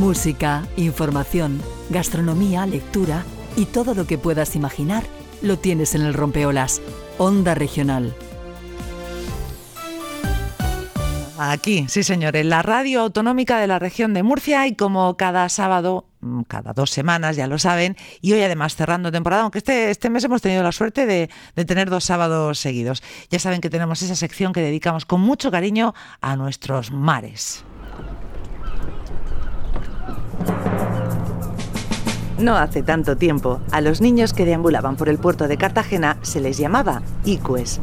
Música, información, gastronomía, lectura y todo lo que puedas imaginar lo tienes en el Rompeolas. Onda Regional. Aquí, sí señor, en la radio autonómica de la región de Murcia y como cada sábado, mm, cada dos semanas, ya lo saben, y hoy además cerrando temporada, aunque este, este mes hemos tenido la suerte de, de tener dos sábados seguidos. Ya saben que tenemos esa sección que dedicamos con mucho cariño a nuestros mares. No hace tanto tiempo, a los niños que deambulaban por el puerto de Cartagena se les llamaba icues.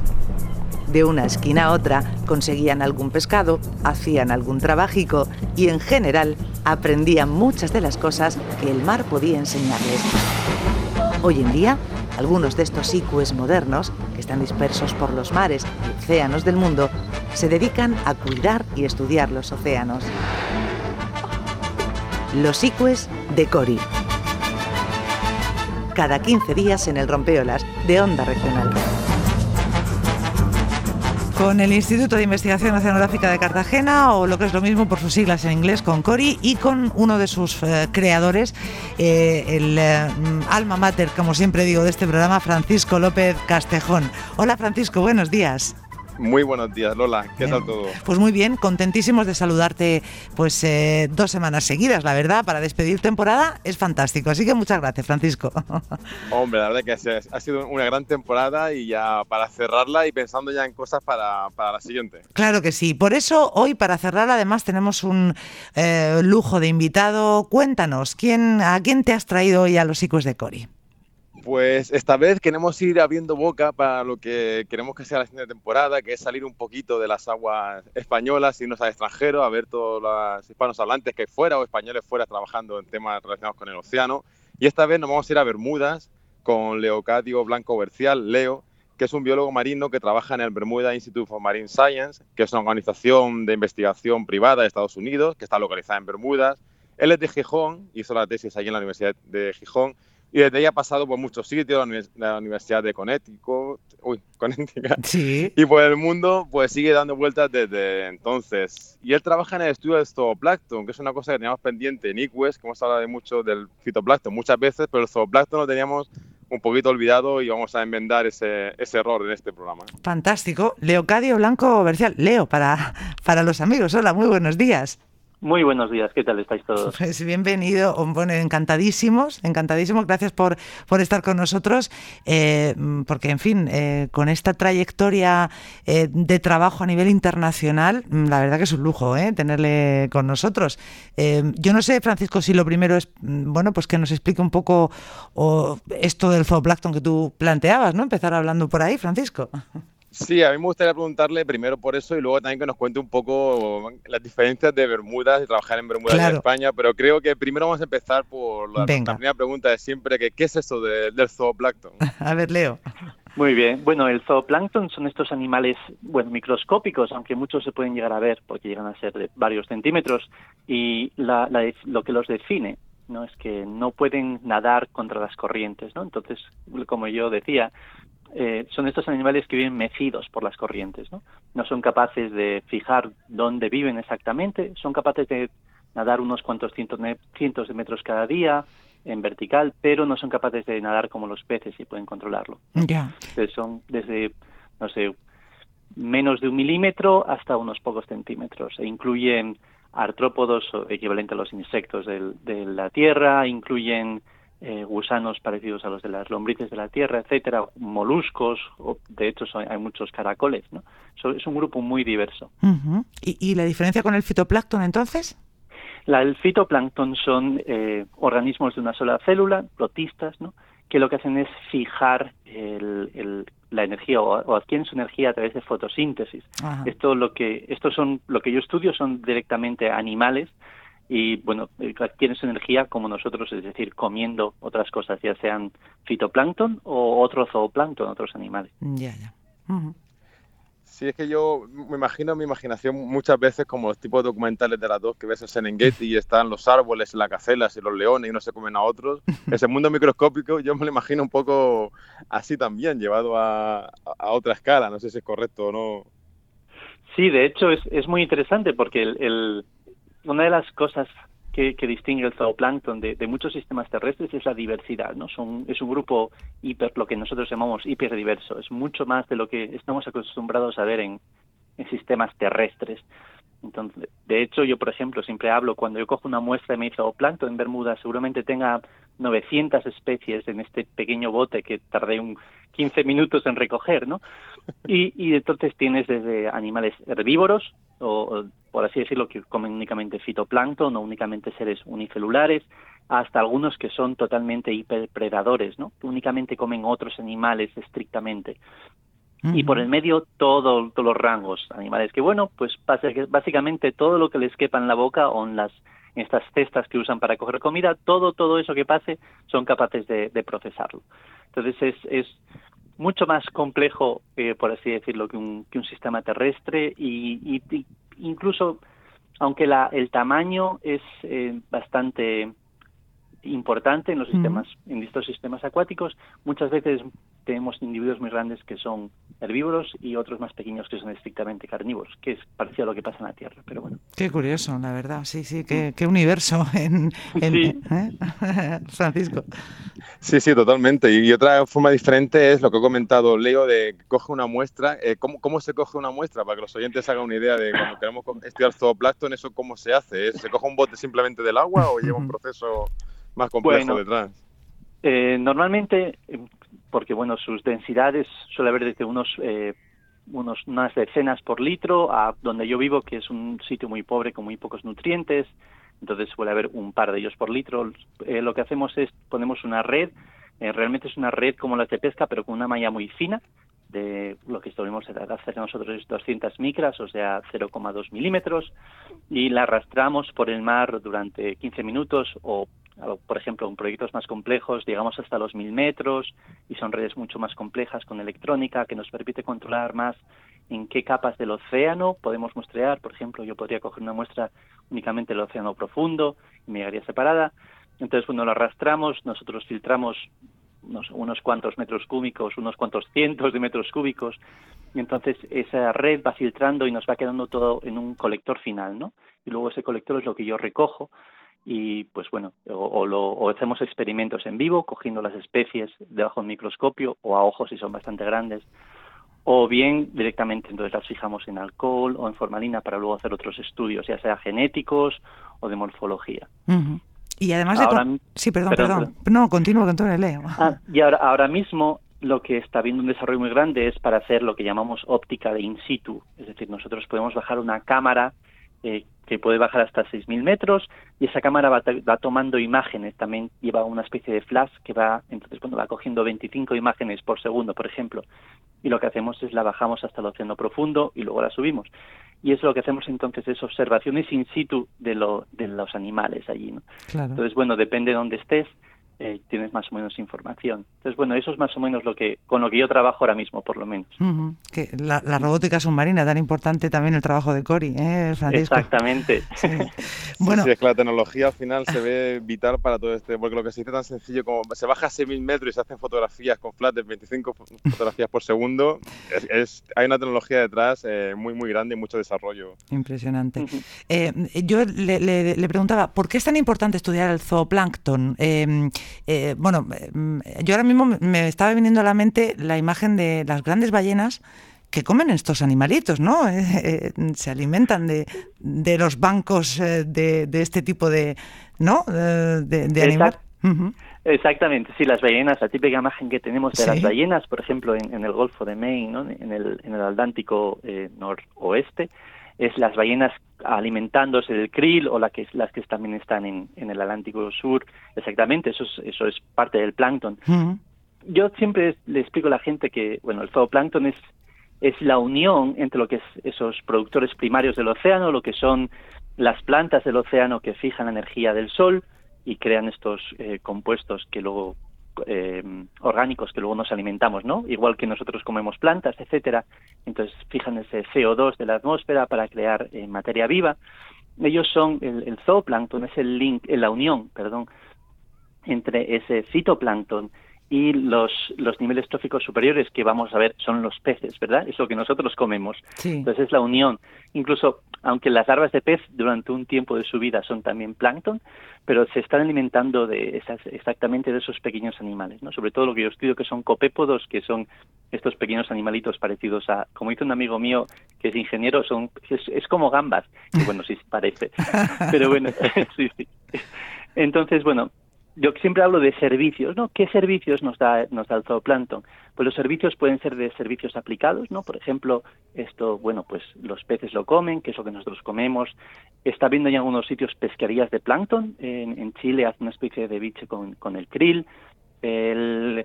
De una esquina a otra conseguían algún pescado, hacían algún trabajico y en general aprendían muchas de las cosas que el mar podía enseñarles. Hoy en día, algunos de estos icues modernos, que están dispersos por los mares y océanos del mundo, se dedican a cuidar y estudiar los océanos. Los icues de Cori. Cada 15 días en el Rompeolas de Onda Regional con el Instituto de Investigación Oceanográfica de Cartagena, o lo que es lo mismo por sus siglas en inglés, con CORI, y con uno de sus eh, creadores, eh, el eh, alma mater, como siempre digo, de este programa, Francisco López Castejón. Hola Francisco, buenos días. Muy buenos días, Lola. ¿Qué tal todo? Pues muy bien, contentísimos de saludarte pues eh, dos semanas seguidas, la verdad, para despedir temporada es fantástico. Así que muchas gracias, Francisco. Hombre, la verdad que ha sido una gran temporada y ya para cerrarla y pensando ya en cosas para, la siguiente. Claro que sí. Por eso hoy, para cerrar, además tenemos un eh, lujo de invitado. Cuéntanos, ¿quién, ¿a quién te has traído hoy a los hijos de Cori? Pues esta vez queremos ir abriendo boca para lo que queremos que sea la siguiente temporada, que es salir un poquito de las aguas españolas, irnos al extranjero, a ver todos los hispanos hablantes que fuera o españoles fuera trabajando en temas relacionados con el océano. Y esta vez nos vamos a ir a Bermudas con Leocadio Blanco Bercial, Leo, que es un biólogo marino que trabaja en el Bermuda Institute for Marine Science, que es una organización de investigación privada de Estados Unidos, que está localizada en Bermudas. Él es de Gijón, hizo la tesis allí en la Universidad de Gijón y desde ahí ha pasado por muchos sitios, la Universidad de Connecticut, uy, Connecticut, sí. y por el mundo, pues sigue dando vueltas desde entonces. Y él trabaja en el estudio del zooplancton, que es una cosa que teníamos pendiente en ICUES, que hemos hablado de mucho del fitoplancton muchas veces, pero el zooplancton lo teníamos un poquito olvidado y vamos a enmendar ese, ese error en este programa. Fantástico. Leocadio Blanco Bercial. Leo, para, para los amigos. Hola, muy buenos días. Muy buenos días, ¿qué tal estáis todos? Pues bienvenido, bueno, encantadísimos, encantadísimos, gracias por, por estar con nosotros, eh, porque en fin, eh, con esta trayectoria eh, de trabajo a nivel internacional, mm, la verdad que es un lujo tenerle con nosotros. yo no sé, Francisco, si lo primero es, mm, bueno, pues que nos explique un poco esto del zooplancton que tú planteabas, ¿no? Empezar hablando por ahí, Francisco. Sí, a mí me gustaría preguntarle primero por eso y luego también que nos cuente un poco las diferencias de Bermudas, de trabajar en Bermudas en España, pero creo que primero vamos a empezar por la, primera pregunta de siempre, que ¿qué es eso del zooplancton? A ver, Leo. Muy bien. Bueno, el zooplancton son estos animales, bueno, microscópicos, aunque muchos se pueden llegar a ver porque llegan a ser de varios centímetros, y lo que los define no es que no pueden nadar contra las corrientes, ¿no? Entonces, como yo decía, eh, son estos animales que viven mecidos por las corrientes, ¿no? No son capaces de fijar dónde viven exactamente, son capaces de nadar unos cuantos cientos, de metros cada día en vertical, pero no son capaces de nadar como los peces y pueden controlarlo. Ya. Son desde, no sé, menos de un milímetro hasta unos pocos centímetros e incluyen artrópodos equivalente a los insectos de la tierra, incluyen eh, gusanos parecidos a los de las lombrices de la tierra, etcétera, moluscos, o, de hecho hay muchos caracoles, ¿no? es un grupo muy diverso. ¿Y, la diferencia con el fitoplancton entonces? La, el fitoplancton son eh, organismos de una sola célula, protistas, ¿no? que lo que hacen es fijar el, la energía o, adquieren su energía a través de fotosíntesis. Esto lo que estos son lo que yo estudio son directamente animales y bueno, adquieren su energía como nosotros, es decir, comiendo otras cosas, ya sean fitoplancton o otro zooplancton, otros animales. Ya, ya. Sí, es que yo me imagino mi imaginación muchas veces como los tipos de documentales de las dos que ves en Serengeti y están los árboles, las cacelas y los leones y no se comen a otros. Ese mundo microscópico yo me lo imagino un poco así también, llevado a, a otra escala. No sé si es correcto o no. Sí, de hecho es, es muy interesante porque el, una de las cosas que, distingue el zooplancton de, muchos sistemas terrestres es la diversidad, ¿no? Es un grupo hiper, lo que nosotros llamamos hiperdiverso, es mucho más de lo que estamos acostumbrados a ver en, en sistemas terrestres. Entonces, de hecho, yo, por ejemplo, siempre hablo, cuando yo cojo una muestra de mi zooplancton en Bermuda, seguramente tenga 900 especies en este pequeño bote que tardé un 15 minutos en recoger, ¿no? Y, y entonces tienes desde animales herbívoros, o, por así decirlo, que comen únicamente fitoplancton o únicamente seres unicelulares, hasta algunos que son totalmente hiperpredadores, ¿no? Que únicamente comen otros animales estrictamente. Y por el medio todo, todos los rangos animales que, bueno, pues básicamente todo lo que les quepa en la boca o en las estas cestas que usan para coger comida, todo, todo eso que pase son capaces de, procesarlo. Entonces es, es mucho más complejo, eh, por así decirlo, que un, que un sistema terrestre y, incluso, aunque la, el tamaño es eh, bastante importante en los sistemas, en estos sistemas acuáticos, muchas veces tenemos individuos muy grandes que son herbívoros y otros más pequeños que son estrictamente carnívoros, que es parecido a lo que pasa en la Tierra, pero bueno. Qué curioso, la verdad, sí, sí, qué, qué universo en, ¿eh? Francisco. Sí, sí, totalmente. Y otra forma diferente es lo que he comentado Leo de coge una muestra. Eh, ¿cómo, ¿cómo, se coge una muestra? Para que los oyentes hagan una idea de cuando queremos estudiar zooplancton, eso cómo se hace. ¿Se coge un bote simplemente del agua o lleva un proceso más complejo detrás? Eh, normalmente porque bueno, sus densidades suele haber desde unos eh, unos unas decenas por litro a donde yo vivo, que es un sitio muy pobre con muy pocos nutrientes, entonces suele haber un par de ellos por litro. Eh, lo que hacemos es ponemos una red, eh, realmente es una red como las de pesca, pero con una malla muy fina, de lo que estuvimos hacer nosotros es 200 micras, o sea, 0,2 milímetros, y la arrastramos por el mar durante 15 minutos o por ejemplo, en proyectos más complejos llegamos hasta los mil metros y son redes mucho más complejas con electrónica que nos permite controlar más en qué capas del océano podemos muestrear. Por ejemplo, yo podría coger una muestra únicamente del océano profundo y me llegaría separada. Entonces, cuando lo arrastramos, nosotros filtramos unos, unos cuantos metros cúbicos, unos cuantos cientos de metros cúbicos, y entonces esa red va filtrando y nos va quedando todo en un colector final, ¿no? Y luego ese colector es lo que yo recojo y pues bueno, o, lo, hacemos experimentos en vivo cogiendo las especies debajo del microscopio o a ojos si son bastante grandes, o bien directamente entonces las fijamos en alcohol o en formalina para luego hacer otros estudios, ya sea genéticos o de morfología. Y además de... Sí, perdón, perdón, No, continúo, continúo, leo. Ah, y ahora, ahora mismo lo que está viendo un desarrollo muy grande es para hacer lo que llamamos óptica de in situ, es decir, nosotros podemos bajar una cámara eh, que puede bajar hasta 6.000 metros y esa cámara va, tomando imágenes, también lleva una especie de flash que va, entonces cuando va cogiendo 25 imágenes por segundo, por ejemplo, y lo que hacemos es la bajamos hasta el océano profundo y luego la subimos. Y eso lo que hacemos entonces es observaciones in situ de, lo, de los animales allí. ¿no? Entonces, bueno, depende de dónde estés, eh, tienes más o menos información. Entonces, bueno, eso es más o menos lo que con lo que yo trabajo ahora mismo, por lo menos. que la, robótica submarina, tan importante también el trabajo de Cori, ¿eh, Francisco? Exactamente. bueno, sí, es que la tecnología al final se ve vital para todo este, porque lo que se dice tan sencillo como se baja a 6.000 metros y se hacen fotografías con flash de 25 fotografías por segundo, es, hay una tecnología detrás eh, muy, muy grande y mucho desarrollo. Impresionante. Eh, yo le, le, preguntaba, ¿por qué es tan importante estudiar el zooplancton? Eh, bueno, mm, yo ahora mismo me estaba viniendo a la mente la imagen de las grandes ballenas que comen estos animalitos, ¿no? Eh, eh, se alimentan de, de los bancos de, este tipo de, ¿no? De, animales. Exactamente, sí, las ballenas, la típica imagen que tenemos de las ballenas, por ejemplo, en, el Golfo de Maine, ¿no? en, el, en el Atlántico noroeste, es las ballenas alimentándose del krill o la que, las que también están en, en el Atlántico Sur. Exactamente, eso es, eso es parte del plancton. Yo siempre le explico a la gente que, bueno, el zooplancton es, es la unión entre lo que es esos productores primarios del océano, lo que son las plantas del océano que fijan la energía del sol y crean estos eh, compuestos que luego eh, orgánicos que luego nos alimentamos, ¿no? Igual que nosotros comemos plantas, etcétera. Entonces fijan ese CO2 de la atmósfera para crear eh, materia viva. Ellos son el, zooplancton, es el link, eh, la unión, perdón, entre ese fitoplancton y los, los niveles tróficos superiores que vamos a ver son los peces, ¿verdad? Es lo que nosotros comemos. Entonces es la unión. Incluso aunque las larvas de pez durante un tiempo de su vida son también plancton, pero se están alimentando de esas, exactamente de esos pequeños animales, ¿no? Sobre todo lo que yo estudio que son copépodos, que son estos pequeños animalitos parecidos a, como dice un amigo mío que es ingeniero, son es, como gambas, y bueno, sí parece, pero bueno, sí, sí. Entonces, bueno, yo siempre hablo de servicios, ¿no? ¿Qué servicios nos da, nos da el zooplancton? Pues los servicios pueden ser de servicios aplicados, ¿no? Por ejemplo, esto, bueno, pues los peces lo comen, que es lo que nosotros comemos. Está viendo en algunos sitios pesquerías de plancton. En, en Chile hace una especie de biche con, con el krill. El,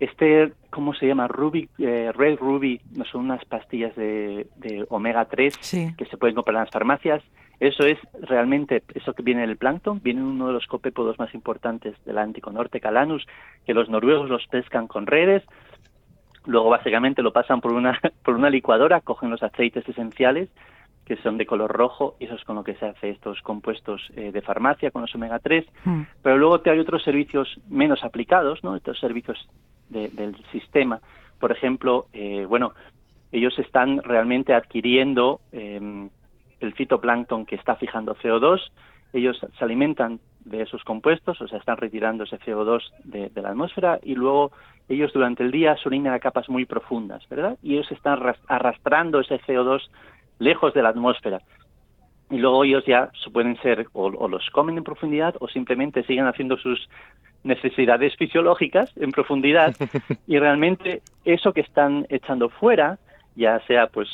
este, ¿cómo se llama? Ruby, eh, Red Ruby, no son unas pastillas de, de omega 3 que se pueden comprar en las farmacias. Eso es realmente, eso que viene del plancton, viene uno de los copépodos más importantes del Atlántico Norte, Calanus, que los noruegos los pescan con redes, luego básicamente lo pasan por una, por una licuadora, cogen los aceites esenciales, que son de color rojo, y eso es con lo que se hace estos compuestos eh, de farmacia, con los omega 3, hmm. pero luego te hay otros servicios menos aplicados, ¿no? Estos servicios del sistema. Por ejemplo, eh, bueno, ellos están realmente adquiriendo eh, el fitoplancton que está fijando CO2, ellos se alimentan de esos compuestos, o sea, están retirando ese CO2 de, la atmósfera y luego ellos durante el día orinan a capas muy profundas, ¿verdad? Y ellos están arrastrando ese CO2 lejos de la atmósfera. Y luego ellos ya pueden ser o, los comen en profundidad o simplemente siguen haciendo sus necesidades fisiológicas en profundidad y realmente eso que están echando fuera, ya sea pues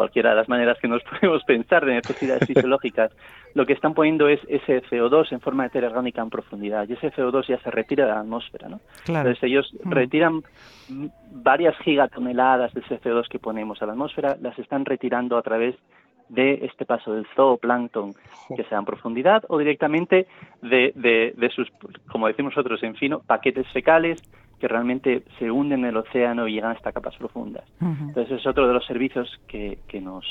cualquiera de las maneras que nos podemos pensar de necesidades fisiológicas, lo que están poniendo es ese CO2 en forma de tierra orgánica en profundidad y ese CO2 ya se retira de la atmósfera, ¿no? Entonces ellos mm. retiran varias gigatoneladas de ese CO2 que ponemos a la atmósfera, las están retirando a través de este paso del zooplancton que sea en profundidad o directamente de, de, de sus, como decimos nosotros en fino, paquetes fecales que realmente se hunden en el océano y llegan hasta capas profundas. Entonces es otro de los servicios que, que, nos,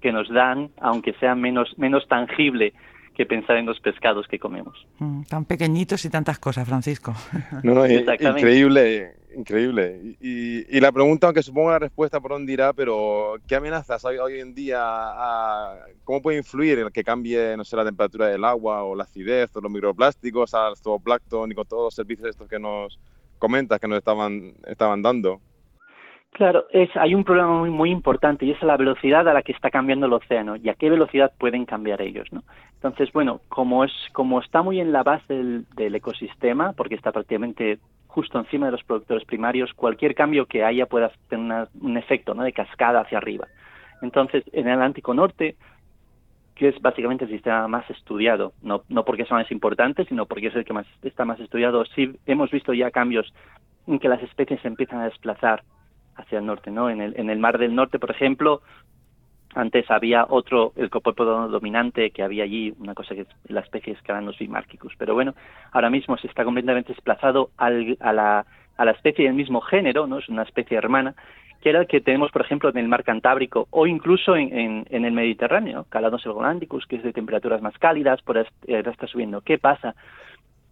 que nos dan, aunque sea menos, menos tangible que pensar en los pescados que comemos. Mm, tan pequeñitos y tantas cosas, Francisco. No, increíble, increíble. Y, la pregunta, aunque supongo la respuesta por dónde irá, pero ¿qué amenazas hay hoy en día? ¿Cómo puede influir el que cambie, no sé, la temperatura del agua o la acidez o los microplásticos al zooplancton y con todos los servicios estos que nos comentas que nos estaban, estaban dando. Claro, es, hay un problema muy, muy importante y es la velocidad a la que está cambiando el océano y a qué velocidad pueden cambiar ellos, ¿no? Entonces, bueno, como es como está muy en la base del, ecosistema, porque está prácticamente justo encima de los productores primarios, cualquier cambio que haya pueda tener un efecto, ¿no? De cascada hacia arriba. Entonces, en el Atlántico Norte que es básicamente el sistema más estudiado, no, no porque sea más importante, sino porque es el que más está más estudiado. Sí hemos visto ya cambios en que las especies se empiezan a desplazar hacia el norte, ¿no? En el, en el mar del norte, por ejemplo, antes había otro, el copépodo dominante que había allí, una cosa que es la especie Scalanos bimarquicus, pero bueno, ahora mismo se está completamente desplazado al, a, la, a la especie del mismo género, ¿no? Es una especie hermana, que era el que tenemos, por ejemplo, en el mar Cantábrico o incluso en, en, el Mediterráneo, Calados helgolandicus, que es de temperaturas más cálidas, por ahora está subiendo. ¿Qué pasa?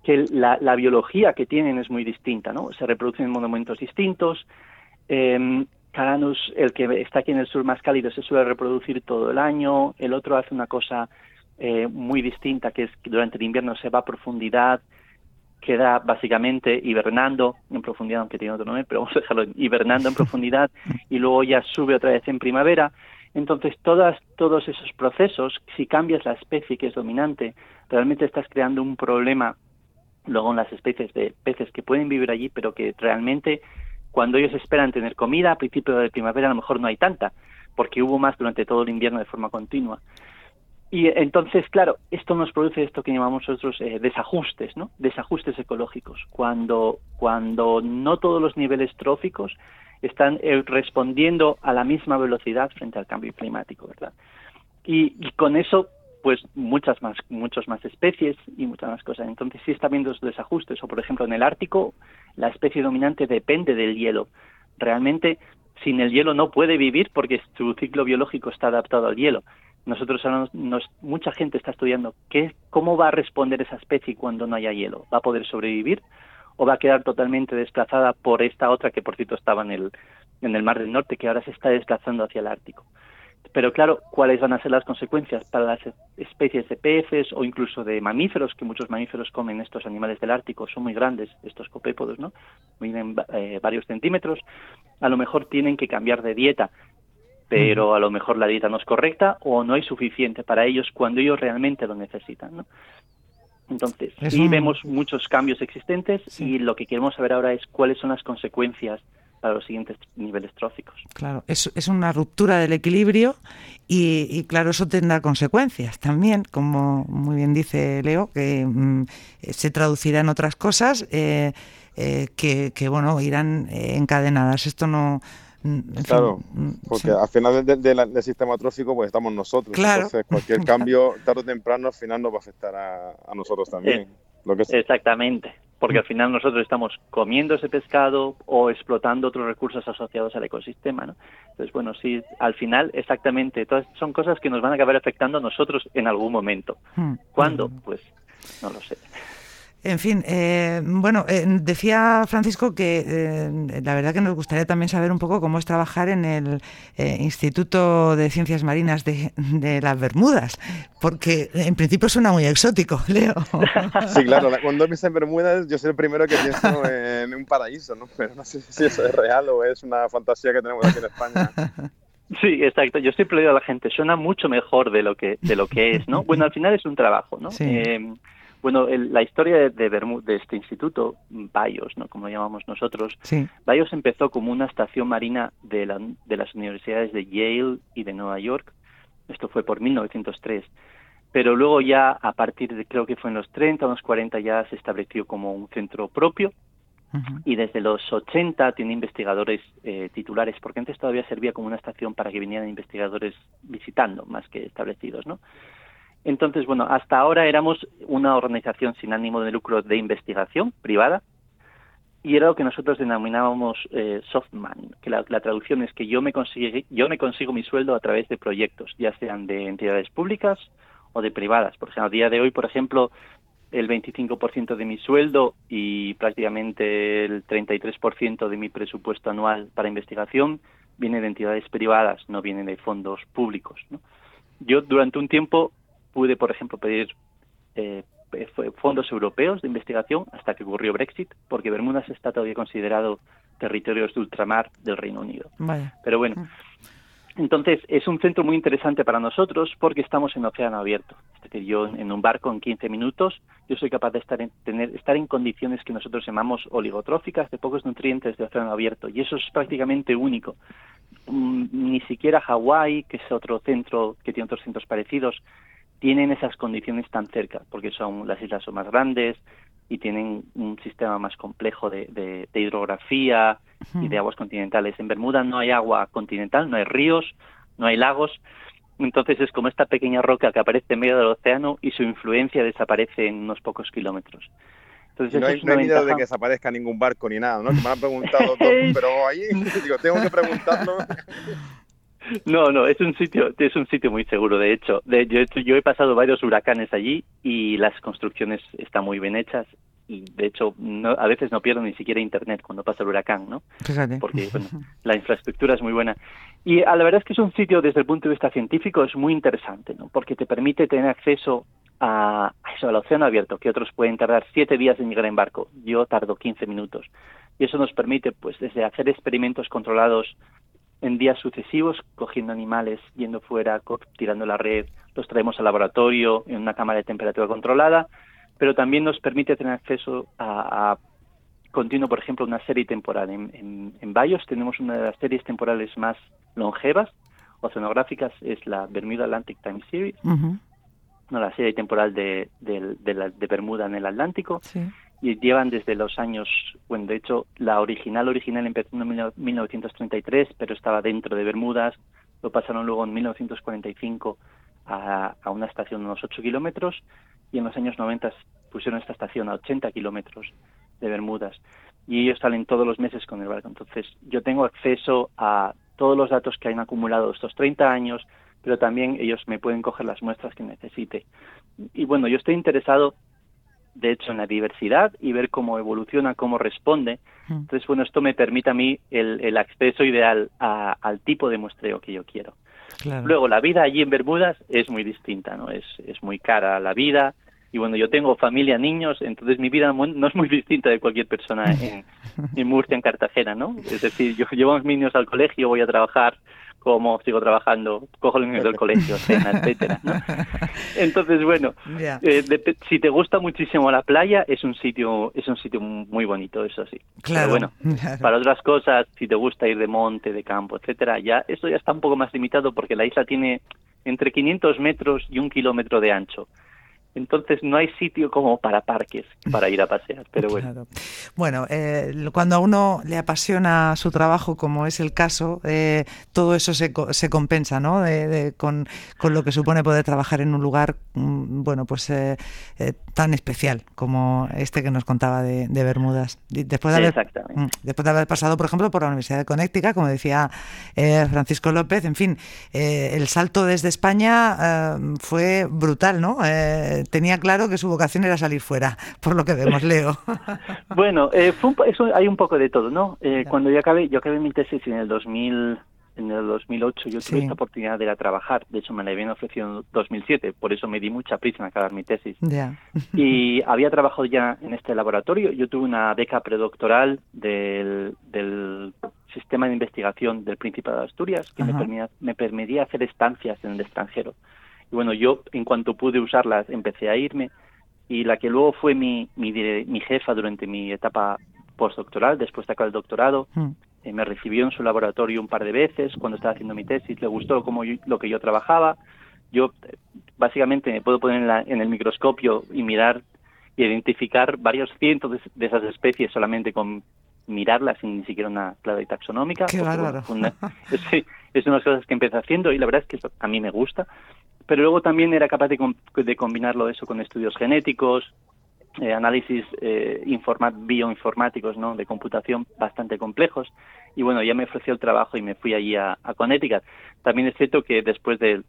Que la, biología que tienen es muy distinta, ¿no? Se reproducen en momentos distintos. Eh, el que está aquí en el sur más cálido, se suele reproducir todo el año. El otro hace una cosa eh, muy distinta, que es que durante el invierno se va a profundidad queda básicamente hibernando en profundidad, aunque tiene otro nombre, pero vamos a dejarlo hibernando en profundidad y luego ya sube otra vez en primavera. Entonces, todas, todos esos procesos, si cambias la especie que es dominante, realmente estás creando un problema luego en las especies de peces que pueden vivir allí, pero que realmente cuando ellos esperan tener comida a principio de primavera a lo mejor no hay tanta, porque hubo más durante todo el invierno de forma continua. Y entonces, claro, esto nos produce esto que llamamos nosotros eh, desajustes, ¿no? Desajustes ecológicos, cuando, cuando no todos los niveles tróficos están eh, respondiendo a la misma velocidad frente al cambio climático, ¿verdad? Y, con eso, pues muchas más, muchas más especies y muchas más cosas. Entonces sí está habiendo esos desajustes. O por ejemplo, en el Ártico, la especie dominante depende del hielo. Realmente, sin el hielo no puede vivir porque su ciclo biológico está adaptado al hielo nosotros nos, mucha gente está estudiando qué, cómo va a responder esa especie cuando no haya hielo. ¿Va a poder sobrevivir o va a quedar totalmente desplazada por esta otra que por cierto estaba en el, en el Mar del Norte, que ahora se está desplazando hacia el Ártico? Pero claro, ¿cuáles van a ser las consecuencias para las especies de peces o incluso de mamíferos, que muchos mamíferos comen estos animales del Ártico, son muy grandes, estos copépodos, ¿no? Miden eh, varios centímetros. A lo mejor tienen que cambiar de dieta, pero a lo mejor la dieta no es correcta o no hay suficiente para ellos cuando ellos realmente lo necesitan, ¿no? Entonces, sí vemos muchos cambios existentes y lo que queremos saber ahora es cuáles son las consecuencias para los siguientes niveles tróficos. Claro, es, es una ruptura del equilibrio y, claro, eso tendrá consecuencias también, como muy bien dice Leo, que mm, se traducirá en otras cosas eh, eh, que, que, bueno, irán encadenadas. Esto no Mm, claro, mm, porque al final del, sistema trófico pues estamos nosotros. Entonces cualquier cambio tarde o temprano al final nos va a afectar a, nosotros también. Exactamente, porque al final nosotros estamos comiendo ese pescado o explotando otros recursos asociados al ecosistema. ¿no? Entonces, bueno, sí, al final exactamente, todas son cosas que nos van a acabar afectando a nosotros en algún momento. ¿Cuándo? Pues no lo sé. En fin, eh, bueno, eh, decía Francisco que eh, la verdad que nos gustaría también saber un poco cómo es trabajar en el Instituto de Ciencias Marinas de, las Bermudas, porque en principio suena muy exótico, Leo. Sí, claro, cuando pienso en Bermudas yo soy el primero que pienso en un paraíso, ¿no? Pero no sé si eso es real o es una fantasía que tenemos aquí en España. Sí, exacto. Yo siempre le digo a la gente, suena mucho mejor de lo que de lo que es, ¿no? Bueno, al final es un trabajo, ¿no? Sí. Bueno, la historia de, de, este instituto, Bayos, ¿no? como lo llamamos nosotros, Bayos empezó como una estación marina de, las universidades de Yale y de Nueva York. Esto fue por 1903. Pero luego ya, a partir de, creo que fue en los 30 o los 40, ya se estableció como un centro propio. Y desde los 80 tiene investigadores eh, titulares, porque antes todavía servía como una estación para que vinieran investigadores visitando, más que establecidos, ¿no? Entonces, bueno, hasta ahora éramos una organización sin ánimo de lucro de investigación privada y era lo que nosotros denominábamos eh, softman, que la, traducción es que yo me, consigo, yo me consigo mi sueldo a través de proyectos, ya sean de entidades públicas o de privadas. Por ejemplo, a día de hoy, por ejemplo, el 25% de mi sueldo y prácticamente el 33% de mi presupuesto anual para investigación viene de entidades privadas, no viene de fondos públicos. Yo durante un tiempo pude, por ejemplo, pedir eh, fondos europeos de investigación hasta que ocurrió Brexit, porque Bermudas está todavía considerado territorios de ultramar del Reino Unido. Pero bueno, mm. entonces es un centro muy interesante para nosotros porque estamos en océano abierto. Es decir, yo en un barco en 15 minutos, yo soy capaz de estar en, tener, estar en condiciones que nosotros llamamos oligotróficas, de pocos nutrientes de océano abierto, y eso es prácticamente único. Mm, ni siquiera Hawái, que es otro centro que tiene otros centros parecidos, tienen esas condiciones tan cerca, porque son las islas son más grandes y tienen un sistema más complejo de, hidrografía y de aguas continentales. En Bermuda no hay agua continental, no hay ríos, no hay lagos, entonces es como esta pequeña roca que aparece en medio del océano y su influencia desaparece en unos pocos kilómetros. Entonces, no hay, no miedo de que desaparezca ningún barco ni nada, ¿no? Que me han preguntado, pero ahí, digo, tengo que preguntarlo. No, no, es un sitio, es un sitio muy seguro. De hecho, de, yo, yo he pasado varios huracanes allí y las construcciones están muy bien hechas y de hecho no, a veces no pierdo ni siquiera internet cuando pasa el huracán, ¿no? Porque bueno, la infraestructura es muy buena. Y a la verdad es que es un sitio desde el punto de vista científico es muy interesante, ¿no? Porque te permite tener acceso a, eso, al océano abierto, que otros pueden tardar siete días en llegar en barco. Yo tardo 15 minutos. Y eso nos permite, pues, desde hacer experimentos controlados en días sucesivos cogiendo animales, yendo fuera, tirando la red, los traemos al laboratorio en una cámara de temperatura controlada, pero también nos permite tener acceso a, continuo, por ejemplo, una serie temporal. En, en, en Bayos tenemos una de las series temporales más longevas, oceanográficas, es la Bermuda Atlantic Time Series, no, la serie temporal de, de, de, Bermuda en el Atlántico. Y llevan desde los años, bueno, de hecho, la original original empezó en 1933, pero estaba dentro de Bermudas, lo pasaron luego en 1945 a, a una estación de unos 8 kilómetros y en los años 90 pusieron esta estación a 80 kilómetros de Bermudas y ellos salen todos los meses con el barco. Entonces, yo tengo acceso a todos los datos que han acumulado estos 30 años, pero también ellos me pueden coger las muestras que necesite. Y bueno, yo estoy interesado de hecho, en la diversidad y ver cómo evoluciona, cómo responde. Mm. Entonces, bueno, esto me permite a mí el, acceso ideal al tipo de muestreo que yo quiero. Luego, la vida allí en Bermudas es muy distinta, ¿no? Es, es muy cara la vida. Y bueno, yo tengo familia, niños, entonces mi vida no es muy distinta de cualquier persona en, en Murcia, en Cartagena, ¿no? Es decir, yo llevo a mis niños al colegio, voy a trabajar, como sigo trabajando, cojo el niños del colegio, cena, etcétera. ¿no? Entonces, bueno, eh, si te gusta muchísimo la playa, es un sitio, es un sitio muy bonito, eso sí. Claro. Pero bueno, para otras cosas, si te gusta ir de monte, de campo, etcétera, ya eso ya está un poco más limitado porque la isla tiene entre 500 metros y un kilómetro de ancho. Entonces no hay sitio como para parques para ir a pasear, pero bueno. Bueno, eh, cuando a uno le apasiona su trabajo, como es el caso, eh, todo eso se, se compensa, ¿no? con, lo que supone poder trabajar en un lugar, mm, bueno, pues eh, tan especial como este que nos contaba de, Bermudas. Después de, haber, mm, después de haber pasado, por ejemplo, por la Universidad de Connecticut, como decía Francisco López, en fin, el salto desde España fue brutal, ¿no? Tenía claro que su vocación era salir fuera, por lo que vemos, Leo. bueno, eh, fue eso, hay un poco de todo, ¿no? Eh, cuando yo acabé, yo acabé mi tesis en el 2000, en el 2008 yo tuve esta oportunidad de ir a trabajar. De hecho, me la habían ofrecido en 2007, por eso me di mucha prisa en acabar mi tesis. y había trabajado ya en este laboratorio. Yo tuve una beca predoctoral del, del sistema de investigación del Principado de Asturias que me permitía, me permitía hacer estancias en el extranjero. Y bueno, yo en cuanto pude usarlas empecé a irme y la que luego fue mi, mi, mi jefa durante mi etapa postdoctoral, después de acabar el doctorado, mm. eh, me recibió en su laboratorio un par de veces cuando estaba haciendo mi tesis, le gustó como lo que yo trabajaba. Yo básicamente me puedo poner en, en el microscopio y mirar y identificar varios cientos de, esas especies solamente con mirarlas sin ni siquiera una clave taxonómica. Qué bárbaro. es, es una de las cosas que empecé haciendo y la verdad es que a mí me gusta pero luego también era capaz de, de combinarlo eso con estudios genéticos, eh, análisis eh, bioinformáticos, ¿no? De computación bastante complejos. Y bueno, ya me ofreció el trabajo y me fui allí a, a Connecticut. También es cierto que después de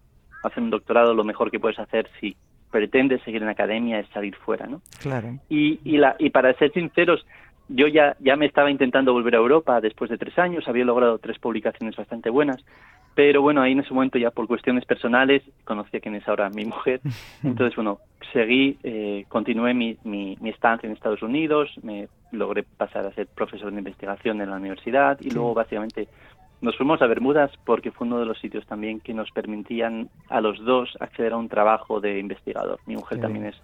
hacer un doctorado, lo mejor que puedes hacer si pretendes seguir en academia es salir fuera, ¿no? Claro. Y, y, la, y para ser sinceros, yo ya, ya me estaba intentando volver a Europa después de tres años, había logrado tres publicaciones bastante buenas, pero bueno, ahí en ese momento ya por cuestiones personales conocí a quien es ahora mi mujer. Entonces, bueno, seguí, eh, continué mi, mi, estancia en Estados Unidos, me logré pasar a ser profesor de investigación en la universidad y luego básicamente nos fuimos a Bermudas porque fue uno de los sitios también que nos permitían a los dos acceder a un trabajo de investigador. Mi mujer también es,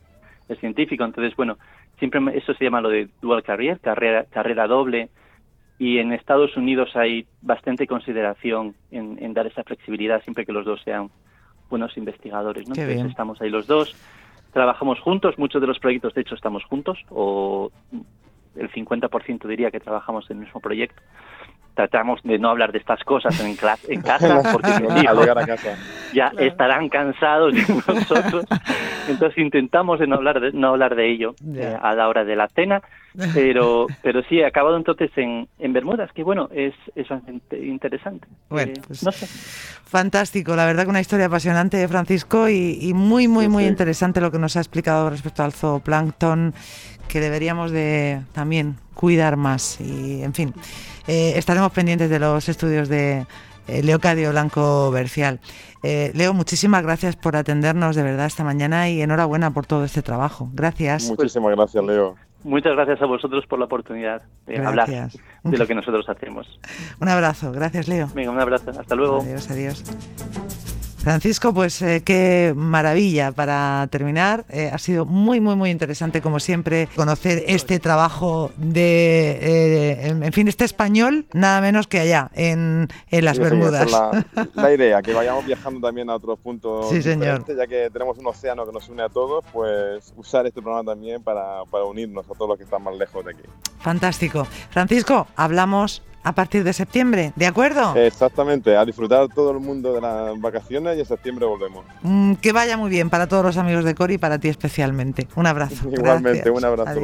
es científico, entonces, bueno, siempre eso se llama lo de dual career, carrera, carrera doble y en Estados Unidos hay bastante consideración en, dar esa flexibilidad siempre que los dos sean buenos investigadores. ¿no? Entonces estamos ahí los dos, trabajamos juntos, muchos de los proyectos de hecho estamos juntos, o el 50% diría que trabajamos en el mismo proyecto. Tratamos de no hablar de estas cosas en, clase, en casa, porque ya estarán cansados de nosotros. Entonces intentamos de no hablar de, no hablar de ello eh, a la hora de la cena pero, pero sí, he acabado entonces en, en Bermudas, que bueno, es, es interesante. Bueno, eh, pues, fantástico, la verdad que una historia apasionante, Francisco, y, muy, muy, muy interesante lo que nos ha explicado respecto al zooplancton, que deberíamos de también cuidar más. Y, en fin, eh, estaremos pendientes de los estudios de eh, Leocadio Blanco Bercial. Leo, muchísimas gracias por atendernos de verdad esta mañana y enhorabuena por todo este trabajo. Gracias. Muchísimas gracias, Leo. Muchas gracias a vosotros por la oportunidad de hablar de lo que nosotros hacemos. Un abrazo, gracias Leo. Venga, un abrazo, hasta luego. Adiós, adiós. Francisco, pues eh, qué maravilla para terminar. Eh, ha sido muy, muy, muy interesante, como siempre, conocer este trabajo de, eh, en fin, este español, nada menos que allá, en, las Bermudas. la, idea, que vayamos viajando también a otros puntos sí, señor. ya que tenemos un océano que nos une a todos, pues usar este programa también para, para unirnos a todos los que están más lejos de aquí. Fantástico. Francisco, hablamos a partir de septiembre, ¿de acuerdo? Exactamente, a disfrutar todo el mundo de las vacaciones y en septiembre volvemos. Mm, que vaya muy bien para todos los amigos de Cori y para ti especialmente. Un abrazo. Igualmente, un abrazo.